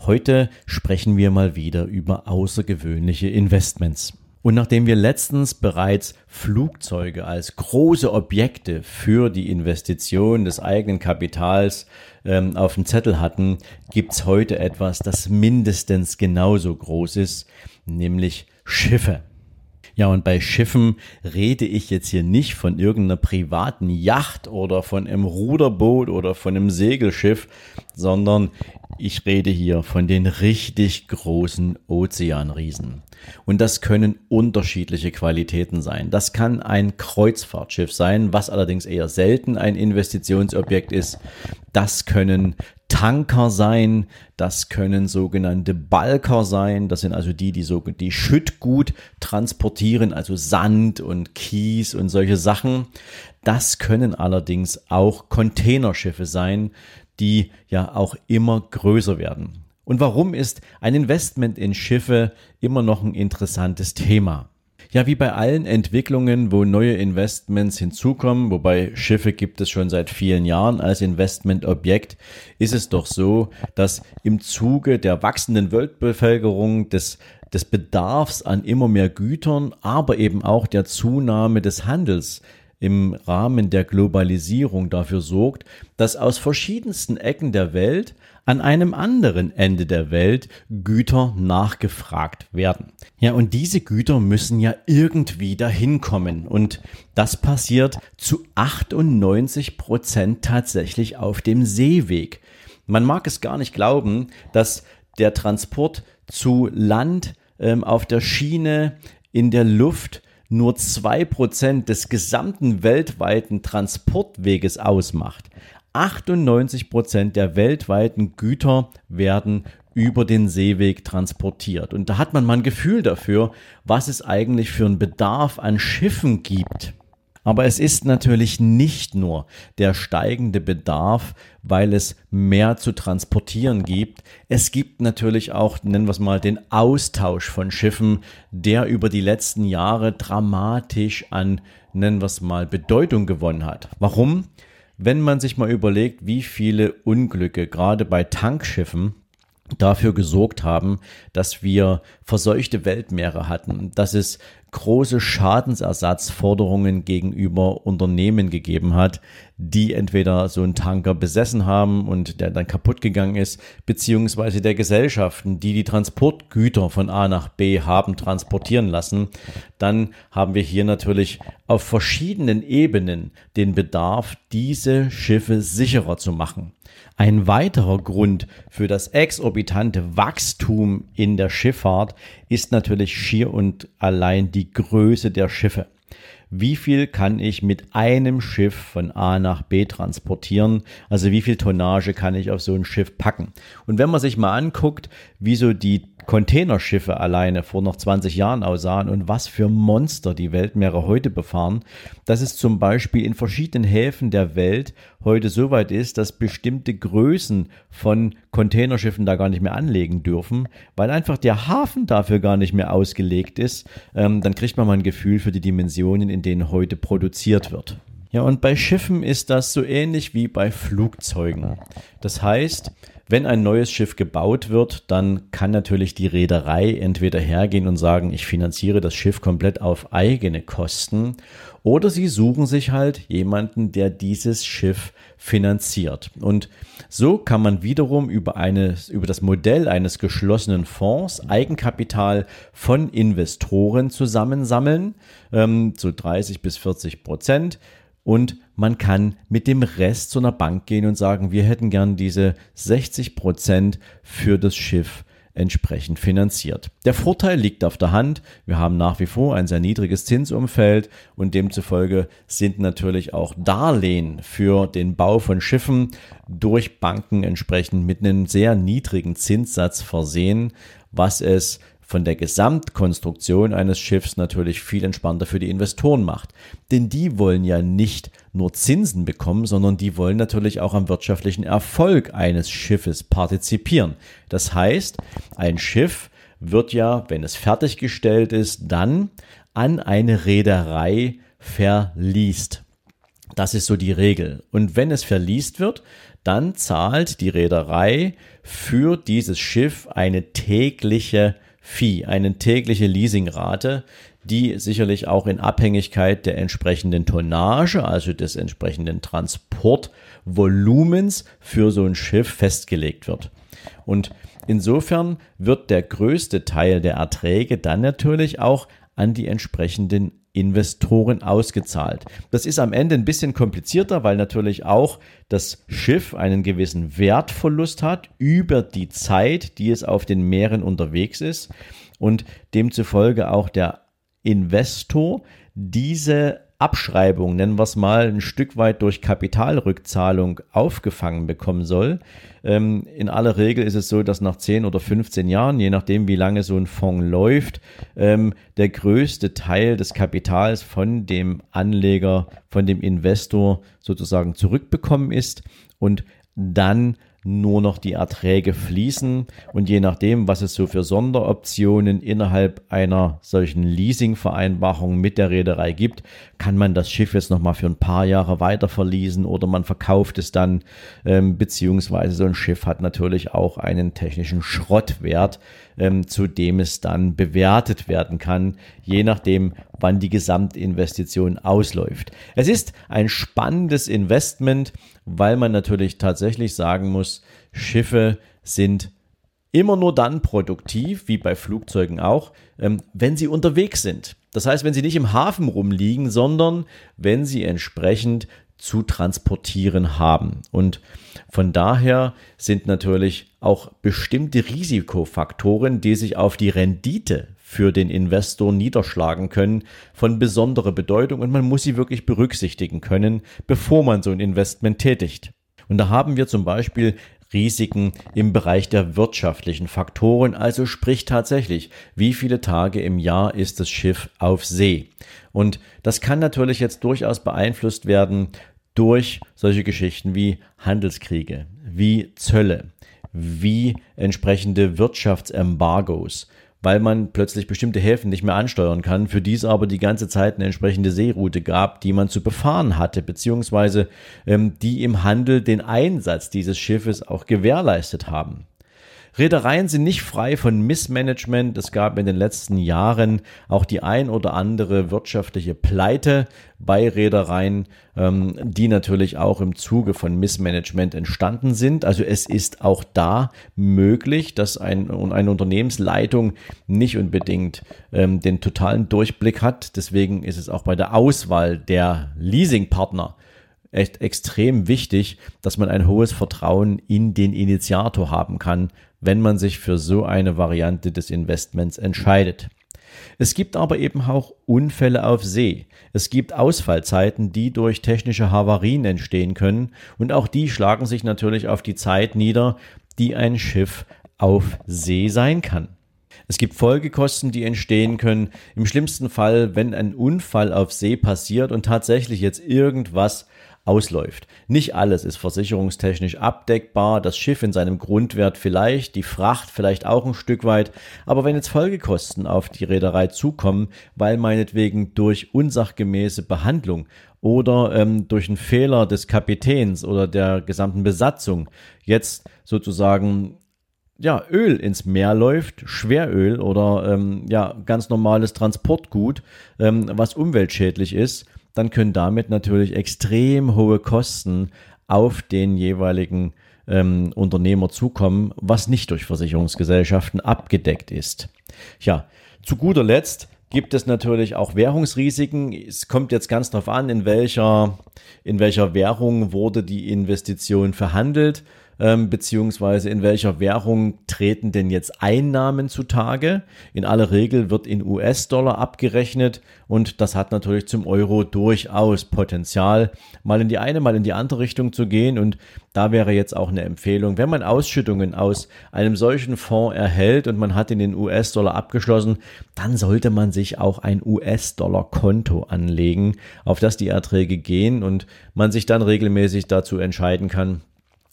Heute sprechen wir mal wieder über außergewöhnliche Investments. Und nachdem wir letztens bereits Flugzeuge als große Objekte für die Investition des eigenen Kapitals ähm, auf dem Zettel hatten, gibt's heute etwas, das mindestens genauso groß ist, nämlich Schiffe. Ja, und bei Schiffen rede ich jetzt hier nicht von irgendeiner privaten Yacht oder von einem Ruderboot oder von einem Segelschiff, sondern ich rede hier von den richtig großen Ozeanriesen. Und das können unterschiedliche Qualitäten sein. Das kann ein Kreuzfahrtschiff sein, was allerdings eher selten ein Investitionsobjekt ist. Das können Tanker sein, das können sogenannte Balker sein, das sind also die, die so die Schüttgut transportieren, also Sand und Kies und solche Sachen. Das können allerdings auch Containerschiffe sein, die ja auch immer größer werden. Und warum ist ein Investment in Schiffe immer noch ein interessantes Thema? Ja, wie bei allen Entwicklungen, wo neue Investments hinzukommen, wobei Schiffe gibt es schon seit vielen Jahren als Investmentobjekt, ist es doch so, dass im Zuge der wachsenden Weltbevölkerung des des Bedarfs an immer mehr Gütern, aber eben auch der Zunahme des Handels im Rahmen der Globalisierung dafür sorgt, dass aus verschiedensten Ecken der Welt an einem anderen Ende der Welt Güter nachgefragt werden. Ja, und diese Güter müssen ja irgendwie dahin kommen. Und das passiert zu 98 Prozent tatsächlich auf dem Seeweg. Man mag es gar nicht glauben, dass der Transport zu Land, ähm, auf der Schiene, in der Luft nur zwei Prozent des gesamten weltweiten Transportweges ausmacht. 98 Prozent der weltweiten Güter werden über den Seeweg transportiert. Und da hat man mal ein Gefühl dafür, was es eigentlich für einen Bedarf an Schiffen gibt. Aber es ist natürlich nicht nur der steigende Bedarf, weil es mehr zu transportieren gibt. Es gibt natürlich auch, nennen wir es mal, den Austausch von Schiffen, der über die letzten Jahre dramatisch an, nennen wir es mal, Bedeutung gewonnen hat. Warum? Wenn man sich mal überlegt, wie viele Unglücke gerade bei Tankschiffen dafür gesorgt haben, dass wir verseuchte Weltmeere hatten, dass es große Schadensersatzforderungen gegenüber Unternehmen gegeben hat, die entweder so einen Tanker besessen haben und der dann kaputt gegangen ist, beziehungsweise der Gesellschaften, die die Transportgüter von A nach B haben transportieren lassen, dann haben wir hier natürlich auf verschiedenen Ebenen den Bedarf, diese Schiffe sicherer zu machen. Ein weiterer Grund für das exorbitante Wachstum in der Schifffahrt ist natürlich schier und allein die Größe der Schiffe wie viel kann ich mit einem Schiff von A nach B transportieren? Also wie viel Tonnage kann ich auf so ein Schiff packen? Und wenn man sich mal anguckt, wie so die Containerschiffe alleine vor noch 20 Jahren aussahen und was für Monster die Weltmeere heute befahren, dass es zum Beispiel in verschiedenen Häfen der Welt heute so weit ist, dass bestimmte Größen von Containerschiffen da gar nicht mehr anlegen dürfen, weil einfach der Hafen dafür gar nicht mehr ausgelegt ist, ähm, dann kriegt man mal ein Gefühl für die Dimensionen, in denen heute produziert wird. Ja, und bei Schiffen ist das so ähnlich wie bei Flugzeugen. Das heißt, wenn ein neues Schiff gebaut wird, dann kann natürlich die Reederei entweder hergehen und sagen, ich finanziere das Schiff komplett auf eigene Kosten, oder sie suchen sich halt jemanden, der dieses Schiff finanziert. Und so kann man wiederum über, eine, über das Modell eines geschlossenen Fonds Eigenkapital von Investoren zusammensammeln, ähm, so 30 bis 40 Prozent und man kann mit dem Rest zu einer Bank gehen und sagen, wir hätten gern diese 60 Prozent für das Schiff entsprechend finanziert. Der Vorteil liegt auf der Hand. Wir haben nach wie vor ein sehr niedriges Zinsumfeld und demzufolge sind natürlich auch Darlehen für den Bau von Schiffen durch Banken entsprechend mit einem sehr niedrigen Zinssatz versehen was es von der Gesamtkonstruktion eines Schiffs natürlich viel entspannter für die Investoren macht. Denn die wollen ja nicht nur Zinsen bekommen, sondern die wollen natürlich auch am wirtschaftlichen Erfolg eines Schiffes partizipieren. Das heißt, ein Schiff wird ja, wenn es fertiggestellt ist, dann an eine Reederei verliest. Das ist so die Regel. Und wenn es verliest wird, dann zahlt die Reederei für dieses Schiff eine tägliche Fee, eine tägliche Leasingrate, die sicherlich auch in Abhängigkeit der entsprechenden Tonnage, also des entsprechenden Transportvolumens für so ein Schiff festgelegt wird. Und insofern wird der größte Teil der Erträge dann natürlich auch an die entsprechenden Investoren ausgezahlt. Das ist am Ende ein bisschen komplizierter, weil natürlich auch das Schiff einen gewissen Wertverlust hat über die Zeit, die es auf den Meeren unterwegs ist und demzufolge auch der Investor diese Abschreibung, nennen wir es mal, ein Stück weit durch Kapitalrückzahlung aufgefangen bekommen soll. Ähm, in aller Regel ist es so, dass nach 10 oder 15 Jahren, je nachdem wie lange so ein Fonds läuft, ähm, der größte Teil des Kapitals von dem Anleger, von dem Investor sozusagen zurückbekommen ist und dann nur noch die Erträge fließen und je nachdem, was es so für Sonderoptionen innerhalb einer solchen Leasingvereinbarung mit der Reederei gibt, kann man das Schiff jetzt nochmal für ein paar Jahre weiter verließen oder man verkauft es dann, ähm, beziehungsweise so ein Schiff hat natürlich auch einen technischen Schrottwert, ähm, zu dem es dann bewertet werden kann, je nachdem, wann die Gesamtinvestition ausläuft. Es ist ein spannendes Investment, weil man natürlich tatsächlich sagen muss, Schiffe sind immer nur dann produktiv, wie bei Flugzeugen auch, ähm, wenn sie unterwegs sind. Das heißt, wenn sie nicht im Hafen rumliegen, sondern wenn sie entsprechend zu transportieren haben. Und von daher sind natürlich auch bestimmte Risikofaktoren, die sich auf die Rendite für den Investor niederschlagen können, von besonderer Bedeutung und man muss sie wirklich berücksichtigen können, bevor man so ein Investment tätigt. Und da haben wir zum Beispiel Risiken im Bereich der wirtschaftlichen Faktoren, also sprich tatsächlich, wie viele Tage im Jahr ist das Schiff auf See. Und das kann natürlich jetzt durchaus beeinflusst werden durch solche Geschichten wie Handelskriege, wie Zölle, wie entsprechende Wirtschaftsembargos, weil man plötzlich bestimmte Häfen nicht mehr ansteuern kann, für die es aber die ganze Zeit eine entsprechende Seeroute gab, die man zu befahren hatte, beziehungsweise ähm, die im Handel den Einsatz dieses Schiffes auch gewährleistet haben. Reedereien sind nicht frei von Missmanagement. Es gab in den letzten Jahren auch die ein oder andere wirtschaftliche Pleite bei Reedereien, ähm, die natürlich auch im Zuge von Missmanagement entstanden sind. Also es ist auch da möglich, dass ein, eine Unternehmensleitung nicht unbedingt ähm, den totalen Durchblick hat. Deswegen ist es auch bei der Auswahl der Leasingpartner echt extrem wichtig, dass man ein hohes Vertrauen in den Initiator haben kann, wenn man sich für so eine Variante des Investments entscheidet. Es gibt aber eben auch Unfälle auf See. Es gibt Ausfallzeiten, die durch technische Havarien entstehen können und auch die schlagen sich natürlich auf die Zeit nieder, die ein Schiff auf See sein kann. Es gibt Folgekosten, die entstehen können. Im schlimmsten Fall, wenn ein Unfall auf See passiert und tatsächlich jetzt irgendwas ausläuft. Nicht alles ist versicherungstechnisch abdeckbar, das Schiff in seinem Grundwert vielleicht, die Fracht vielleicht auch ein Stück weit, aber wenn jetzt Folgekosten auf die Reederei zukommen, weil meinetwegen durch unsachgemäße Behandlung oder ähm, durch einen Fehler des Kapitäns oder der gesamten Besatzung jetzt sozusagen ja, Öl ins Meer läuft, Schweröl oder ähm, ja, ganz normales Transportgut, ähm, was umweltschädlich ist, dann können damit natürlich extrem hohe Kosten auf den jeweiligen ähm, Unternehmer zukommen, was nicht durch Versicherungsgesellschaften abgedeckt ist. Ja, zu guter Letzt gibt es natürlich auch Währungsrisiken. Es kommt jetzt ganz darauf an, in welcher, in welcher Währung wurde die Investition verhandelt. Ähm, beziehungsweise in welcher Währung treten denn jetzt Einnahmen zutage. In aller Regel wird in US-Dollar abgerechnet und das hat natürlich zum Euro durchaus Potenzial, mal in die eine, mal in die andere Richtung zu gehen und da wäre jetzt auch eine Empfehlung, wenn man Ausschüttungen aus einem solchen Fonds erhält und man hat in den US-Dollar abgeschlossen, dann sollte man sich auch ein US-Dollar-Konto anlegen, auf das die Erträge gehen und man sich dann regelmäßig dazu entscheiden kann,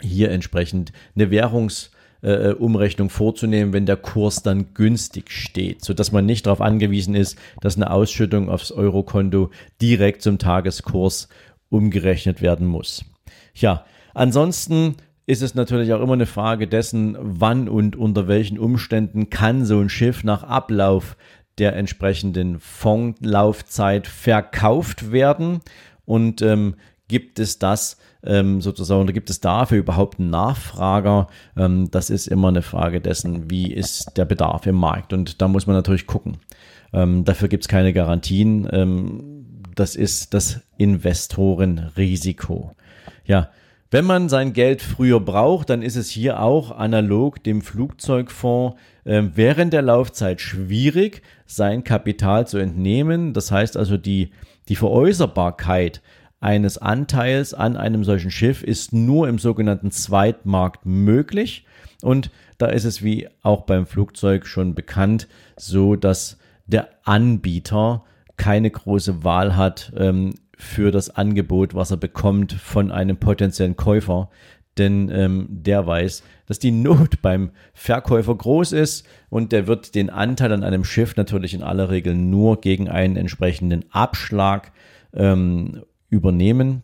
hier entsprechend eine Währungs- äh, Umrechnung vorzunehmen, wenn der Kurs dann günstig steht, so dass man nicht darauf angewiesen ist, dass eine Ausschüttung aufs Eurokonto direkt zum Tageskurs umgerechnet werden muss. Ja, ansonsten ist es natürlich auch immer eine Frage dessen, wann und unter welchen Umständen kann so ein Schiff nach Ablauf der entsprechenden Fondlaufzeit verkauft werden und ähm, gibt es das ähm, sozusagen oder gibt es dafür überhaupt einen Nachfrager? Ähm, das ist immer eine Frage dessen, wie ist der Bedarf im Markt und da muss man natürlich gucken. Ähm, dafür gibt es keine Garantien. Ähm, das ist das Investorenrisiko. Ja, wenn man sein Geld früher braucht, dann ist es hier auch analog dem Flugzeugfonds äh, während der Laufzeit schwierig, sein Kapital zu entnehmen. Das heißt also, die, die Veräußerbarkeit eines Anteils an einem solchen Schiff ist nur im sogenannten Zweitmarkt möglich. Und da ist es wie auch beim Flugzeug schon bekannt, so dass der Anbieter keine große Wahl hat, ähm, für das Angebot, was er bekommt von einem potenziellen Käufer. Denn ähm, der weiß, dass die Not beim Verkäufer groß ist und der wird den Anteil an einem Schiff natürlich in aller Regel nur gegen einen entsprechenden Abschlag ähm, übernehmen.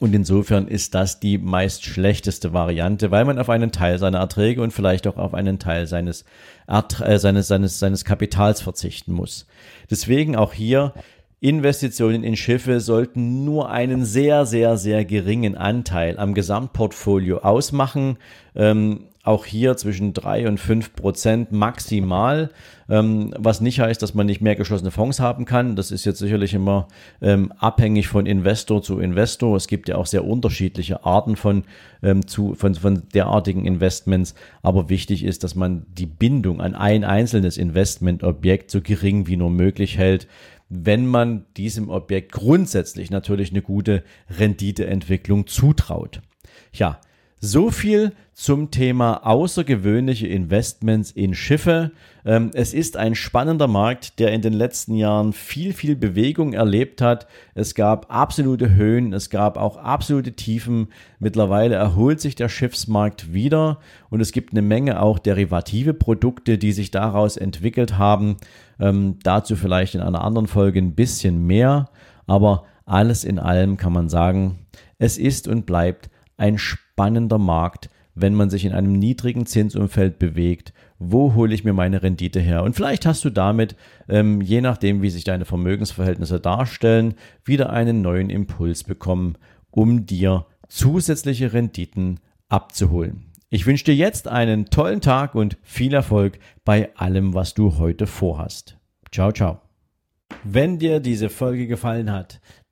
Und insofern ist das die meist schlechteste Variante, weil man auf einen Teil seiner Erträge und vielleicht auch auf einen Teil seines, äh, seines, seines, seines Kapitals verzichten muss. Deswegen auch hier Investitionen in Schiffe sollten nur einen sehr, sehr, sehr geringen Anteil am Gesamtportfolio ausmachen. Ähm, auch hier zwischen drei und fünf Prozent maximal, ähm, was nicht heißt, dass man nicht mehr geschlossene Fonds haben kann. Das ist jetzt sicherlich immer ähm, abhängig von Investor zu Investor. Es gibt ja auch sehr unterschiedliche Arten von, ähm, zu, von, von derartigen Investments. Aber wichtig ist, dass man die Bindung an ein einzelnes Investmentobjekt so gering wie nur möglich hält wenn man diesem Objekt grundsätzlich natürlich eine gute Renditeentwicklung zutraut. Ja, so viel zum Thema außergewöhnliche Investments in Schiffe. Ähm, es ist ein spannender Markt, der in den letzten Jahren viel, viel Bewegung erlebt hat. Es gab absolute Höhen, es gab auch absolute Tiefen. Mittlerweile erholt sich der Schiffsmarkt wieder und es gibt eine Menge auch derivative Produkte, die sich daraus entwickelt haben. Ähm, dazu vielleicht in einer anderen Folge ein bisschen mehr, aber alles in allem kann man sagen, es ist und bleibt ein spannender Markt, wenn man sich in einem niedrigen Zinsumfeld bewegt. Wo hole ich mir meine Rendite her? Und vielleicht hast du damit, ähm, je nachdem, wie sich deine Vermögensverhältnisse darstellen, wieder einen neuen Impuls bekommen, um dir zusätzliche Renditen abzuholen. Ich wünsche dir jetzt einen tollen Tag und viel Erfolg bei allem, was du heute vorhast. Ciao, ciao. Wenn dir diese Folge gefallen hat,